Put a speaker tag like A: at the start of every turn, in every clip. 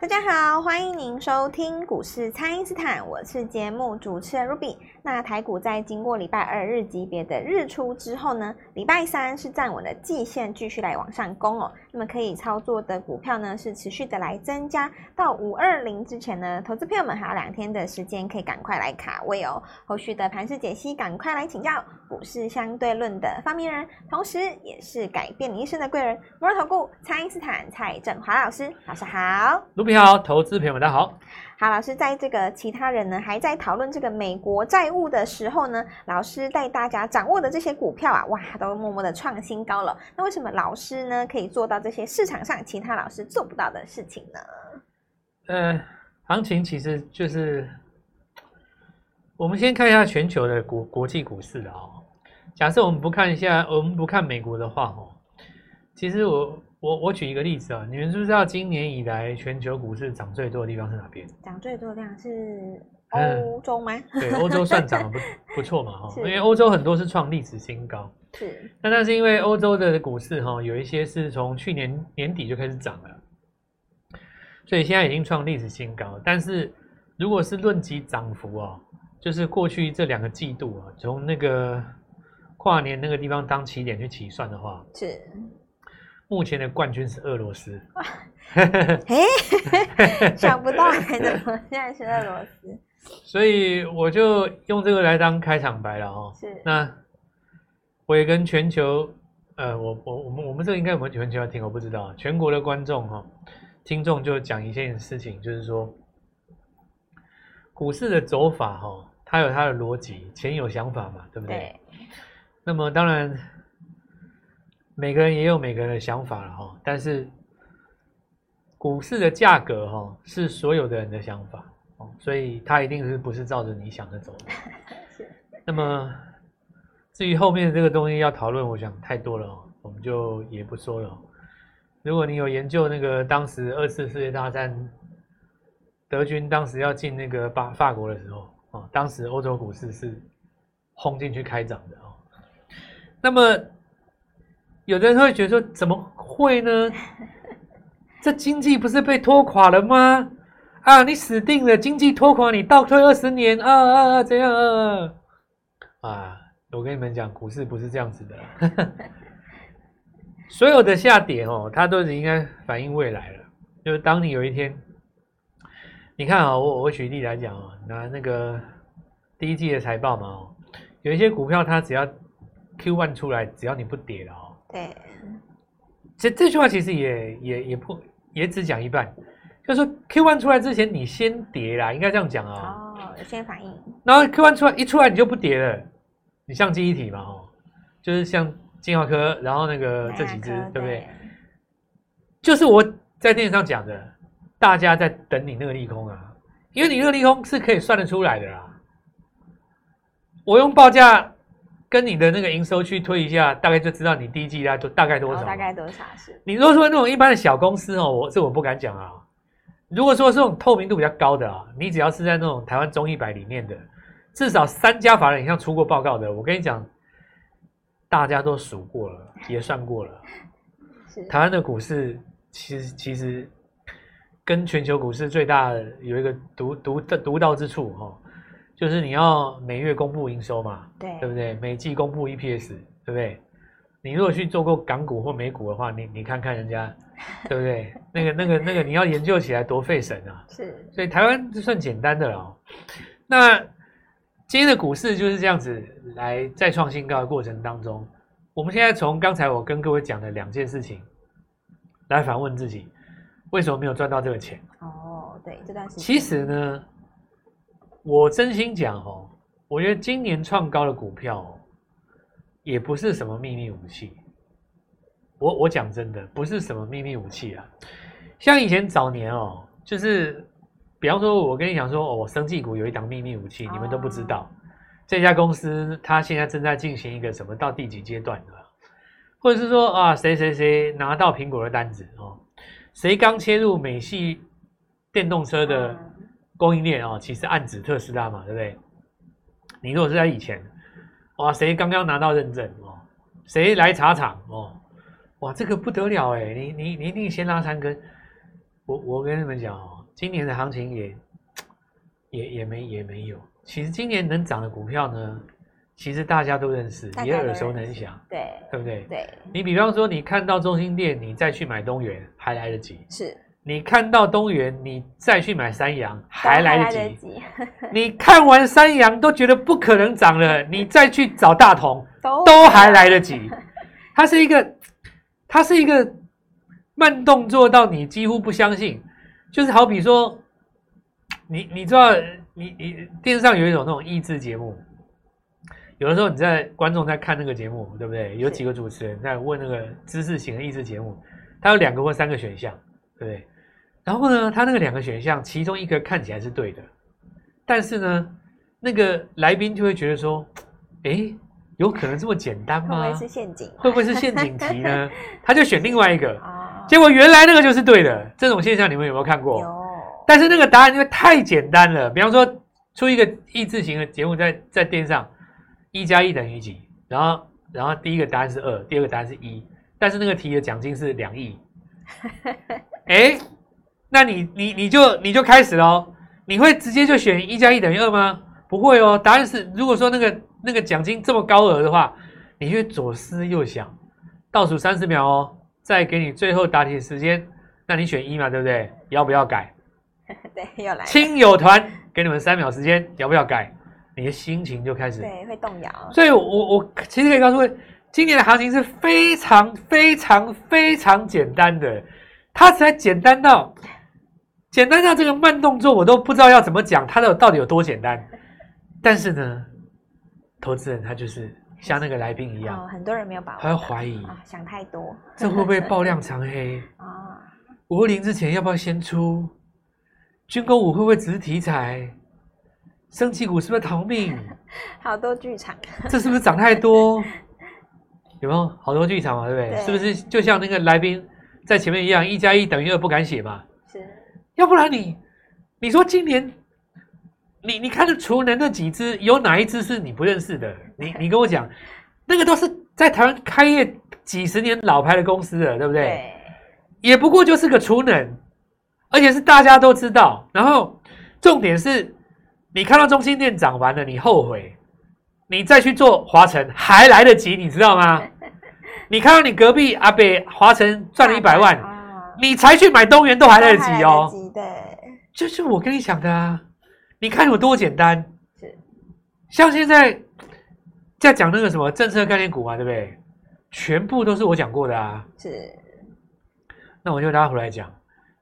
A: 大家好，欢迎您收听股市蔡因斯坦，我是节目主持人 Ruby。那台股在经过礼拜二日级别的日出之后呢，礼拜三是站稳了季线，继续来往上攻哦。那么可以操作的股票呢，是持续的来增加到五二零之前呢，投资朋友们还有两天的时间，可以赶快来卡位哦。后续的盘势解析，赶快来请教股市相对论的发明人，同时也是改变你一生的贵人——摩尔投顾蔡因斯坦蔡振华老师，老师好。
B: 你好，投资朋友们，大家好。
A: 好，老师，在这个其他人呢还在讨论这个美国债务的时候呢，老师带大家掌握的这些股票啊，哇，都默默的创新高了。那为什么老师呢可以做到这些市场上其他老师做不到的事情呢？
B: 呃，行情其实就是，我们先看一下全球的国国际股市啊、哦。假设我们不看一下，我们不看美国的话哦，其实我。我我举一个例子啊，你们知不知道今年以来全球股市涨最多的地方是哪边？
A: 涨最多的量是欧洲吗？
B: 嗯、对，欧洲算涨得不 不错嘛哈，因为欧洲很多是创历史新高。
A: 是。
B: 那那是因为欧洲的股市哈，有一些是从去年年底就开始涨了，所以现在已经创历史新高。但是如果是论及涨幅啊，就是过去这两个季度啊，从那个跨年那个地方当起点去起算的话，
A: 是。
B: 目前的冠军是俄罗斯，
A: 哎 想不到还怎么现在是俄罗斯？
B: 所以我就用这个来当开场白了哦。是，那我也跟全球，呃，我我我们我们这个应该有没有全球要听？我不知道，全国的观众哈，听众就讲一件事情，就是说股市的走法哈，它有它的逻辑，钱有想法嘛，对不对？对。那么当然。每个人也有每个人的想法了哈，但是股市的价格哈是所有的人的想法哦，所以它一定是不是照着你想的走的。那么至于后面的这个东西要讨论，我想太多了哦，我们就也不说了。如果你有研究那个当时二次世界大战德军当时要进那个法法国的时候啊，当时欧洲股市是轰进去开涨的哦。那么。有的人会觉得说，怎么会呢？这经济不是被拖垮了吗？啊，你死定了！经济拖垮你，倒退二十年啊啊啊！怎样啊？啊，我跟你们讲，股市不是这样子的。所有的下跌哦，它都是应该反映未来了。就是当你有一天，你看啊，我我举例来讲啊，拿那个第一季的财报嘛哦，有一些股票它只要 Q one 出来，只要你不跌了哦。对，这这句话其实也也也不也只讲一半，就是说 Q one 出来之前你先跌啦，应该这样讲啊。
A: 哦，有先反应。
B: 然后 Q one 出来一出来你就不跌了，你像记忆体嘛，哦，就是像金华科，然后那个这几只，对不对？就是我在电视上讲的，大家在等你那个利空啊，因为你那个利空是可以算得出来的啦。我用报价。跟你的那个营收去推一下，大概就知道你第一季大概大概多少。大概多少是？你如果说那种一般的小公司哦，我这我不敢讲啊。如果说是这种透明度比较高的啊，你只要是在那种台湾中一百里面的，至少三家法人以上出过报告的，我跟你讲，大家都数过了，也算过了。是。台湾的股市其实其实跟全球股市最大的有一个独独的独到之处哈。就是你要每月公布营收嘛，对，对不对？每季公布 EPS，对不对？你如果去做过港股或美股的话，你你看看人家，对不对？那个那个那个你要研究起来多费神啊！是，所以台湾就算简单的了哦。那今天的股市就是这样子来再创新高的过程当中，我们现在从刚才我跟各位讲的两件事情来反问自己，为什么没有赚到这个钱？哦，对，这段时间其实呢。我真心讲哦，我觉得今年创高的股票，也不是什么秘密武器。我我讲真的，不是什么秘密武器啊。像以前早年哦，就是比方说，我跟你讲说，哦，生技股有一档秘密武器，你们都不知道。这家公司它现在正在进行一个什么到第几阶段的，或者是说啊，谁谁谁拿到苹果的单子哦，谁刚切入美系电动车的。供应链哦，其实暗指特斯拉嘛，对不对？你如果是在以前，哇，谁刚刚拿到认证哦？谁来查厂哦？哇，这个不得了哎！你你你一定先拉三根。我我跟你们讲哦，今年的行情也也也没也没有。其实今年能涨的股票呢，其实大家都认识，也耳熟能详，
A: 对
B: 对不对？
A: 对。
B: 你比方说，你看到中心店，你再去买东元还来得及。
A: 是。
B: 你看到东元，你再去买三羊还来得及。得及
A: 你
B: 看完三羊都觉得不可能涨了，你再去找大同都都还来得及。它是一个，它是一个慢动作到你几乎不相信，就是好比说，你你知道。你你电视上有一种那种益智节目，有的时候你在观众在看那个节目，对不对？有几个主持人在问那个知识型的益智节目，他有两个或三个选项，对不对？然后呢，他那个两个选项，其中一个看起来是对的，但是呢，那个来宾就会觉得说，哎，有可能这么简单吗？
A: 会不会是陷阱？
B: 会不会是陷阱题呢？他就选另外一个，结果原来那个就是对的。这种现象你们有没有看过？
A: 有。
B: 但是那个答案因为太简单了，比方说出一个益智型的节目在在电视上，一加一等于几？然后然后第一个答案是二，第二个答案是一，但是那个题的奖金是两亿。哎，那你你你就你就开始喽，你会直接就选一加一等于二吗？不会哦，答案是如果说那个那个奖金这么高额的话，你就左思右想，倒数三十秒哦，再给你最后答题的时间，那你选一嘛，对不对？要不要改？
A: 对，又来
B: 亲友团，给你们三秒时间，要不要改？你的心情就开始
A: 对，会动摇。
B: 所以我，我我其实可以告诉各位，今年的行情是非常非常非常简单的，它才简单到简单到这个慢动作我都不知道要怎么讲，它的到底有多简单。但是呢，投资人他就是像那个来宾一样，
A: 哦，很多人没有把握，
B: 他会怀疑，
A: 哦，想太多，
B: 这会不会爆量长黑 啊？五二零之前要不要先出？军工五会不会只是题材？升旗股是不是逃命？
A: 好多剧场，
B: 这是不是涨太多？有没有好多剧场嘛？对不对？
A: 对
B: 是不是就像那个来宾在前面一样，一加一等于二不敢写嘛？
A: 是。
B: 要不然你你说今年你你看的储能那几只，有哪一只是你不认识的？你 你跟我讲，那个都是在台湾开业几十年老牌的公司了，对不对？对。也不过就是个储能。而且是大家都知道，然后重点是，你看到中心店涨完了，你后悔，你再去做华晨还来得及，你知道吗？你看到你隔壁阿北华晨赚了一百万，你才去买东元都还来得及哦。
A: 对，
B: 就是我跟你讲的啊，你看有多简单。是，像现在在讲那个什么政策概念股嘛，对不对？全部都是我讲过的啊。是，那我就拉回来讲。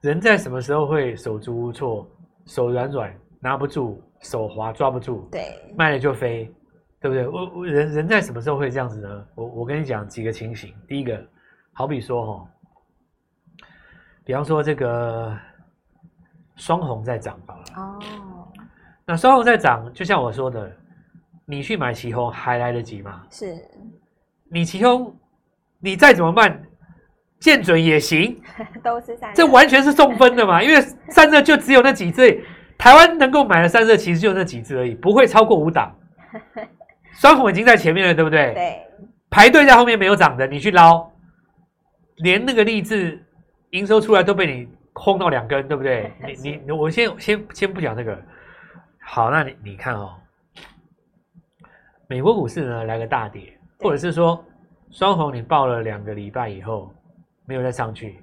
B: 人在什么时候会手足无措、手软软拿不住、手滑抓不住？对，卖了就飞，对不对？我我人人在什么时候会这样子呢？我我跟你讲几个情形。第一个，好比说哈，比方说这个双红在涨吧。哦。那双红在涨，就像我说的，你去买旗红还来得及吗？是。你奇红，你再怎么慢。见准也行，
A: 都是散热，
B: 这完全是送分的嘛？因为散热就只有那几只，台湾能够买的散热其实就那几只而已，不会超过五档。双红已经在前面了，对不对？对，排队在后面没有涨的，你去捞，连那个励志营收出来都被你轰到两根，对不对？你你我先先先不讲那个，好，那你你看哦，美国股市呢来个大跌，或者是说双红你报了两个礼拜以后。没有再上去，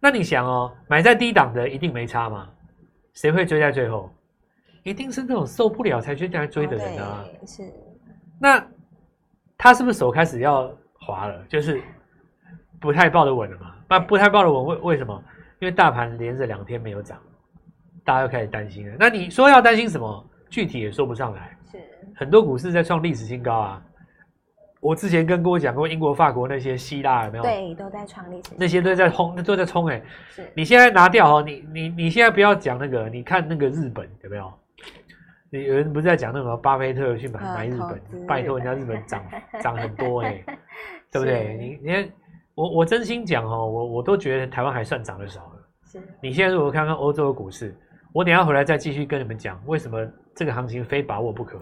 B: 那你想哦，买在低档的一定没差吗？谁会追在最后？一定是那种受不了才去这样追的人啊！哦、是，那他是不是手开始要滑了？就是不太抱得稳了嘛？那不太抱得稳，为为什么？因为大盘连着两天没有涨，大家又开始担心了。那你说要担心什么？具体也说不上来。是，很多股市在创历史新高啊。我之前跟跟我讲过，英国、法国那些希腊有没有？
A: 对，都在创历史。
B: 那些都在冲，都在冲哎、欸。是。你现在拿掉哦，你你你现在不要讲那个，你看那个日本有没有？你有人不是在讲那个巴菲特去买买日本，拜托人家日本涨 涨很多哎、欸，对不对？你你看，我我真心讲哦，我我都觉得台湾还算涨得少了。是。你现在如果看看欧洲的股市，我等下回来再继续跟你们讲为什么这个行情非把握不可。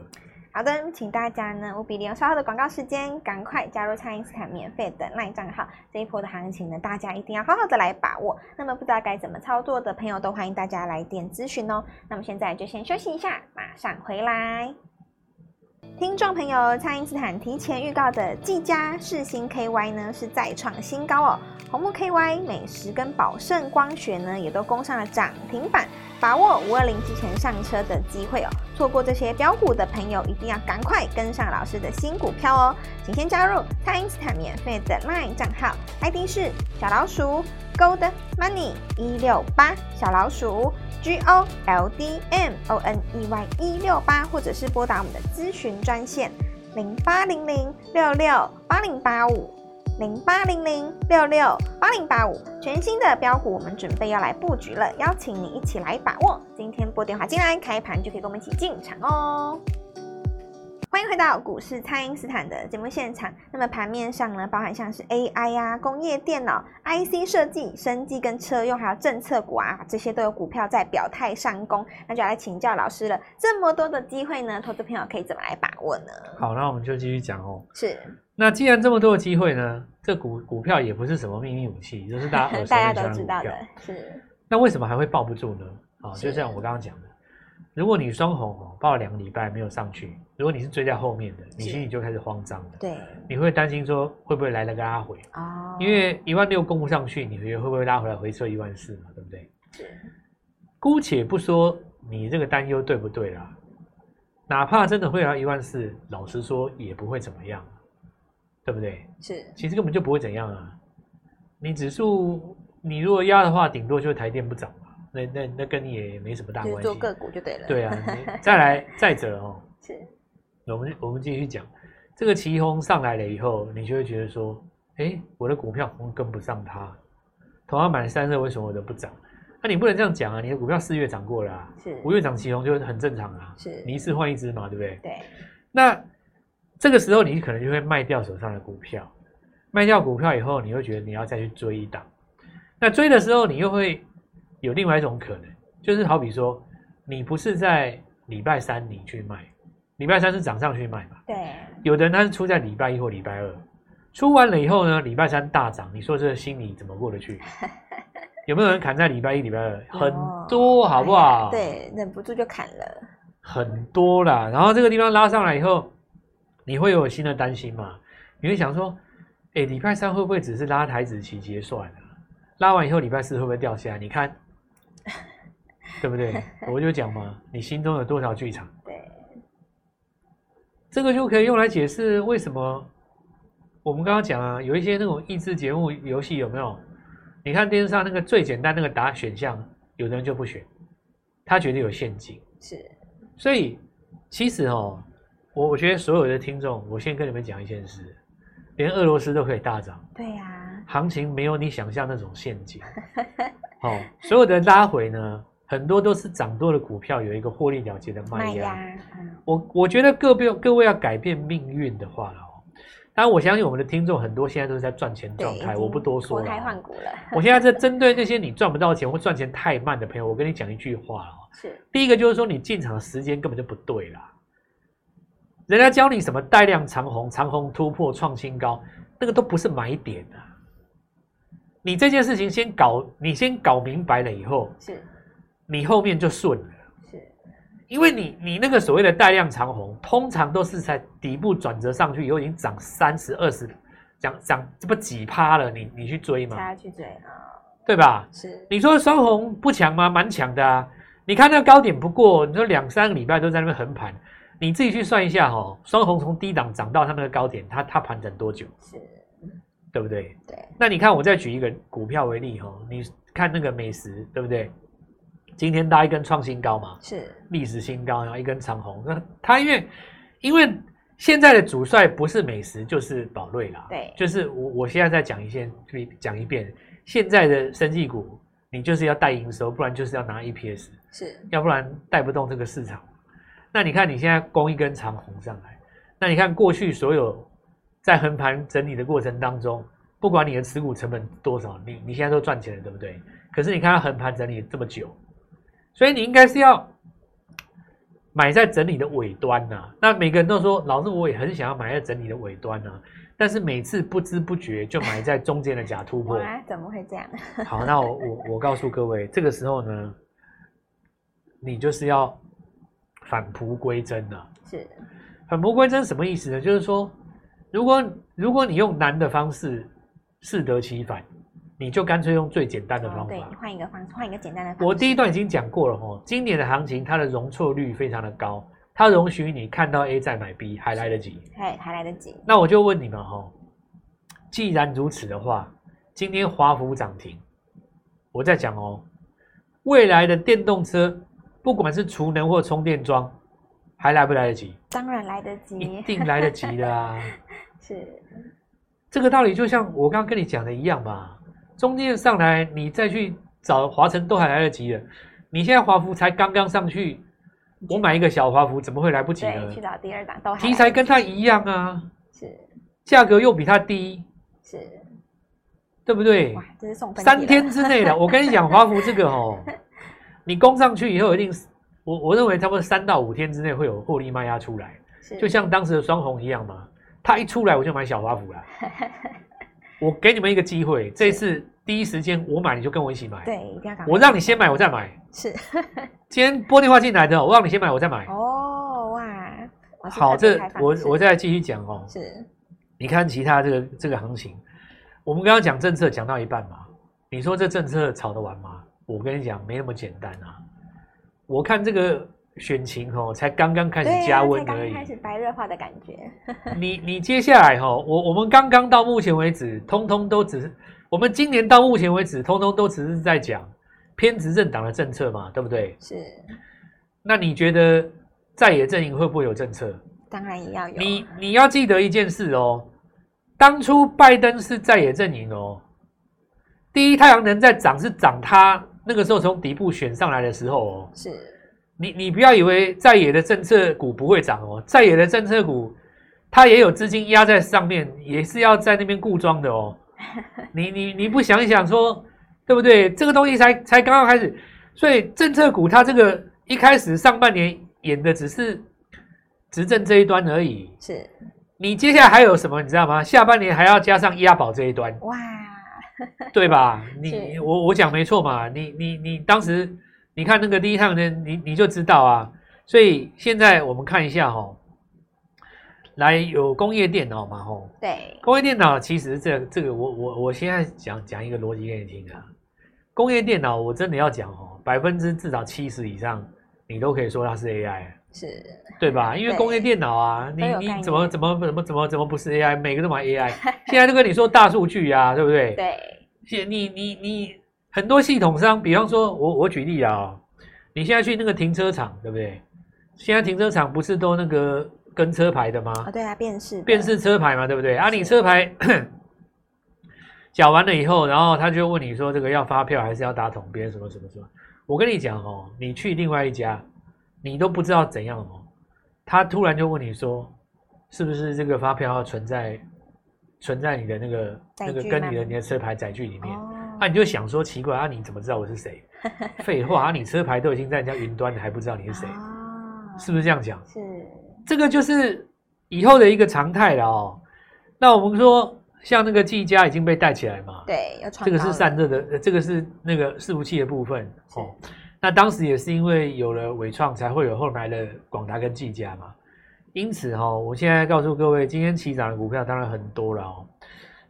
A: 好的，请大家呢务必利用稍后的广告时间，赶快加入蔡因斯坦免费的 LINE 账号。这一波的行情呢，大家一定要好好的来把握。那么不知道该怎么操作的朋友，都欢迎大家来电咨询哦。那么现在就先休息一下，马上回来。听众朋友，蔡因斯坦提前预告的技嘉世芯 KY 呢，是再创新高哦。红木 KY、美食跟宝盛光学呢，也都攻上了涨停板。把握五二零之前上车的机会哦，错过这些标股的朋友，一定要赶快跟上老师的新股票哦。请先加入蔡因斯坦免费的 LINE 账号，ID 是小老鼠 Gold Money 一六八，小老鼠 G O L D M O N E Y 一六八，或者是拨打我们的咨询专线零八零零六六八零八五。零八零零六六八零八五，全新的标股，我们准备要来布局了，邀请你一起来把握。今天拨电话进来，开盘就可以跟我们一起进场哦。欢迎回到股市，蔡因斯坦的节目现场。那么盘面上呢，包含像是 AI 啊、工业电脑、IC 设计、生技跟车用，还有政策股啊，这些都有股票在表态上攻。那就要来请教老师了，这么多的机会呢，投资朋友可以怎么来把握呢？
B: 好，那我们就继续讲哦。
A: 是。
B: 那既然这么多的机会呢，这股股票也不是什么秘密武器，就是大家。大家都知道的。是。那为什么还会抱不住呢？啊，就像我刚刚讲的。如果你双红哦，抱了两个礼拜没有上去，如果你是追在后面的，你心里就开始慌张了。对，你会担心说会不会来了个拉回？哦，因为一万六攻不上去，你觉得会不会拉回来回撤一万四嘛？对不对？是。姑且不说你这个担忧对不对啦，哪怕真的会来一万四，老实说也不会怎么样，对不对？是。其实根本就不会怎样啊。你指数你如果压的话，顶多就是台电不涨。那那那跟你也没什么大关系，
A: 做个股就对了。
B: 对啊，再来再者哦，是，我们我们继续讲，这个奇红上来了以后，你就会觉得说，哎，我的股票跟不上它，同样买三热为什么我都不涨？那你不能这样讲啊，你的股票四月涨过了，啊，是五月涨奇红就很正常啊，是，你一次换一只嘛，对不对？对。那这个时候你可能就会卖掉手上的股票，卖掉股票以后，你会觉得你要再去追一档，那追的时候你又会。有另外一种可能，就是好比说，你不是在礼拜三你去卖，礼拜三是涨上去卖嘛？对。有的人他是出在礼拜一或礼拜二，出完了以后呢，礼拜三大涨，你说这心里怎么过得去？有没有人砍在礼拜一、礼拜二？很多，好不好？
A: 对，忍不住就砍了。
B: 很多啦，然后这个地方拉上来以后，你会有新的担心嘛？你会想说，哎，礼拜三会不会只是拉台子期结算啊？拉完以后礼拜四会不会掉下来？你看。对不对？我就讲嘛，你心中有多少剧场？对，这个就可以用来解释为什么我们刚刚讲啊，有一些那种益智节目游戏有没有？你看电视上那个最简单那个答选项，有的人就不选，他觉得有陷阱。是，所以其实哦，我我觉得所有的听众，我先跟你们讲一件事，连俄罗斯都可以大涨。对呀、啊，行情没有你想象那种陷阱。好、哦，所有的拉回呢，很多都是涨多的股票有一个获利了结的卖压。嗯、我我觉得各位各位要改变命运的话哦，当然我相信我们的听众很多现在都是在赚钱状态，我不多说了。脱胎换骨了。我现在在针对那些你赚不到钱或赚钱太慢的朋友，我跟你讲一句话哦。是。第一个就是说你进场的时间根本就不对啦。人家教你什么带量长红、长红突破创新高，那个都不是买点啊。你这件事情先搞，你先搞明白了以后，是，你后面就顺了。是，因为你你那个所谓的带量长红，通常都是在底部转折上去以后，已经涨三十、二十，涨涨这不几趴了，你你去追吗？他去追啊，对吧？是。你说双红不强吗？蛮强的啊！你看那个高点不过，你说两三个礼拜都在那边横盘，你自己去算一下哈、哦，双红从低档涨到它那个高点，它它盘整多久？是。对不对？对。那你看，我再举一个股票为例哈，你看那个美食，对不对？今天搭一根创新高嘛，是历史新高，然后一根长红。那它因为因为现在的主帅不是美食就是宝瑞啦，对，就是我我现在再讲一遍，讲一遍，现在的生技股，你就是要带营收，不然就是要拿 EPS，是，要不然带不动这个市场。那你看你现在攻一根长红上来，那你看过去所有。在横盘整理的过程当中，不管你的持股成本多少，你你现在都赚钱了，对不对？可是你看它横盘整理这么久，所以你应该是要买在整理的尾端呐、啊。那每个人都说，老师我也很想要买在整理的尾端啊，但是每次不知不觉就买在中间的假突破。
A: 怎么会这样？
B: 好，那我我我告诉各位，这个时候呢，你就是要返璞归真了。
A: 是，
B: 返璞归真什么意思呢？就是说，如果如果你用难的方式适得其反。你就干脆用最简单的方法，
A: 对，换一个方式，换一个简单的方式。
B: 我第一段已经讲过了哦，今年的行情它的容错率非常的高，它容许你看到 A 再买 B 还来得及，
A: 还还来得及。
B: 那我就问你们哈，既然如此的话，今天华孚涨停，我在讲哦，未来的电动车不管是储能或充电桩，还来不来得及？
A: 当然来得及，
B: 一定来得及的啊。
A: 是，
B: 这个道理就像我刚刚跟你讲的一样嘛。中间上来，你再去找华晨都还来得及的。你现在华孚才刚刚上去，我买一个小华孚怎么会来不及呢？
A: 去找第二档都还
B: 题材跟它一样啊，
A: 是
B: 价格又比它低，
A: 是，
B: 对不对？
A: 哇，这是送
B: 三天之内的，我跟你讲，华孚这个哦，你攻上去以后一定，我我认为差不多三到五天之内会有获利卖压出来，就像当时的双红一样嘛，它一出来我就买小华府了。我给你们一个机会，这次第一时间我买，你就跟我一起买。
A: 对，一定要
B: 我让你先买，我再买。
A: 是。
B: 今天拨电话进来的，我让你先买，我再买。
A: 哦哇！
B: 好，这我我再继续讲哦。
A: 是。
B: 你看其他这个这个行情，我们刚刚讲政策讲到一半嘛，你说这政策炒得完吗？我跟你讲，没那么简单啊。我看这个。选情哦，才刚刚开始加温而已，
A: 开始白热化的感觉。
B: 你你接下来哈，我我们刚刚到目前为止，通通都只是我们今年到目前为止，通通都只是在讲偏执政党的政策嘛，对不对？
A: 是。
B: 那你觉得在野阵营会不会有政策？
A: 当然也要有。
B: 你你要记得一件事哦，当初拜登是在野阵营哦，第一太阳能在涨是涨，他那个时候从底部选上来的时候哦，
A: 是。
B: 你你不要以为在野的政策股不会涨哦，在野的政策股，它也有资金压在上面，也是要在那边固装的哦。你你你不想一想说，对不对？这个东西才才刚刚开始，所以政策股它这个一开始上半年演的只是执政这一端而已。
A: 是，
B: 你接下来还有什么？你知道吗？下半年还要加上押宝这一端。哇，对吧？你我我讲没错嘛？你你你当时。你看那个第一趟呢，你你就知道啊。所以现在我们看一下哈、哦，来有工业电脑嘛吼？
A: 对，
B: 工业电脑其实这个、这个我我我现在讲讲一个逻辑给你听啊。工业电脑我真的要讲哦，百分之至少七十以上，你都可以说它是 AI，是，对吧？因为工业电脑啊，你你怎么怎么怎么怎么怎么不是 AI？每个都买 AI，现在都跟你说大数据啊，对不对？
A: 对，
B: 现你你你。你很多系统商，比方说我我举例啊，你现在去那个停车场，对不对？现在停车场不是都那个跟车牌的吗？
A: 啊，对啊，辨识
B: 辨识车牌嘛，对不对？啊，你车牌 缴完了以后，然后他就问你说，这个要发票还是要打统编，什么什么什么？我跟你讲哦，你去另外一家，你都不知道怎样哦，他突然就问你说，是不是这个发票要存在存在你的那个那个跟你的你的车牌载具里面？哦那、啊、你就想说奇怪啊？你怎么知道我是谁？废话啊！你车牌都已经在人家云端了，还不知道你是谁？哦、是不是这样讲？是，这个就是以后的一个常态了哦。那我们说，像那个技嘉已经被带起来嘛？
A: 对，
B: 这个是散热的，这个是那个伺服器的部分哦。那当时也是因为有了伟创，才会有后来的广达跟技嘉嘛。因此哈、哦，我现在告诉各位，今天起涨的股票当然很多了哦。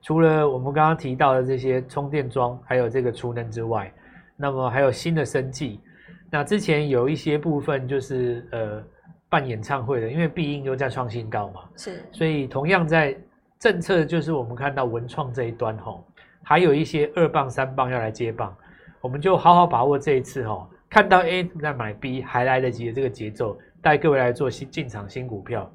B: 除了我们刚刚提到的这些充电桩，还有这个储能之外，那么还有新的生计。那之前有一些部分就是呃办演唱会的，因为必应又在创新高嘛，是。所以同样在政策，就是我们看到文创这一端吼，还有一些二棒三棒要来接棒，我们就好好把握这一次吼，看到 A 在买 B 还来得及的这个节奏，带各位来做新进场新股票。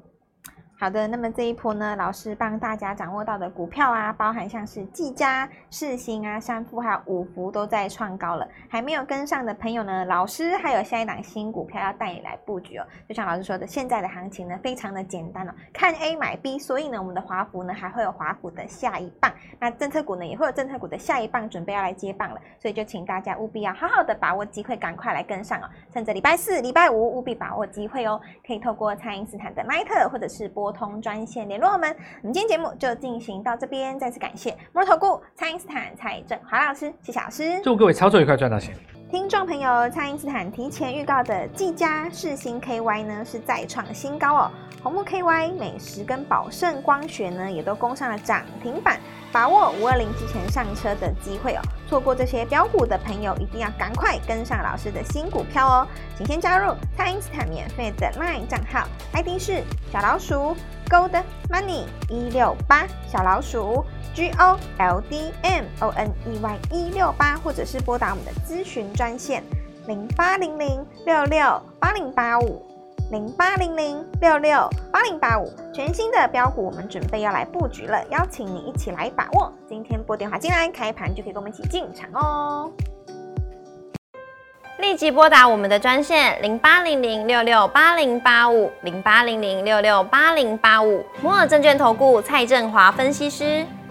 A: 好的，那么这一波呢，老师帮大家掌握到的股票啊，包含像是技嘉、世星啊、三富还有五福都在创高了。还没有跟上的朋友呢，老师还有下一档新股票要带你来布局哦。就像老师说的，现在的行情呢非常的简单哦，看 A 买 B，所以呢，我们的华孚呢还会有华孚的下一棒，那政策股呢也会有政策股的下一棒准备要来接棒了。所以就请大家务必要好好的把握机会，赶快来跟上哦。趁着礼拜四、礼拜五务必把握机会哦，可以透过蔡因斯坦的 Line 或者是拨通专线。联络我们，我们今天节目就进行到这边。再次感谢摩尔投顾蔡因斯坦蔡振华老师，谢谢老师。
B: 祝各位操作愉快，赚到钱。
A: 听众朋友，蔡因斯坦提前预告的技嘉、世新 KY 呢是再创新高哦。红木 KY、美食跟宝盛光学呢也都攻上了涨停板，把握五二零之前上车的机会哦。错过这些标股的朋友，一定要赶快跟上老师的新股票哦。请先加入蔡因斯坦免费的 LINE 账号，ID 是小老鼠。Gold Money 一六八小老鼠 G O L D M O N E Y 一六八，或者是拨打我们的咨询专线零八零零六六八零八五零八零零六六八零八五，全新的标股我们准备要来布局了，邀请你一起来把握。今天拨电话进来，开盘就可以跟我们一起进场哦。
C: 立即拨打我们的专线零八零零六六八零八五零八零零六六八零八五摩尔证券投顾蔡振华分析师。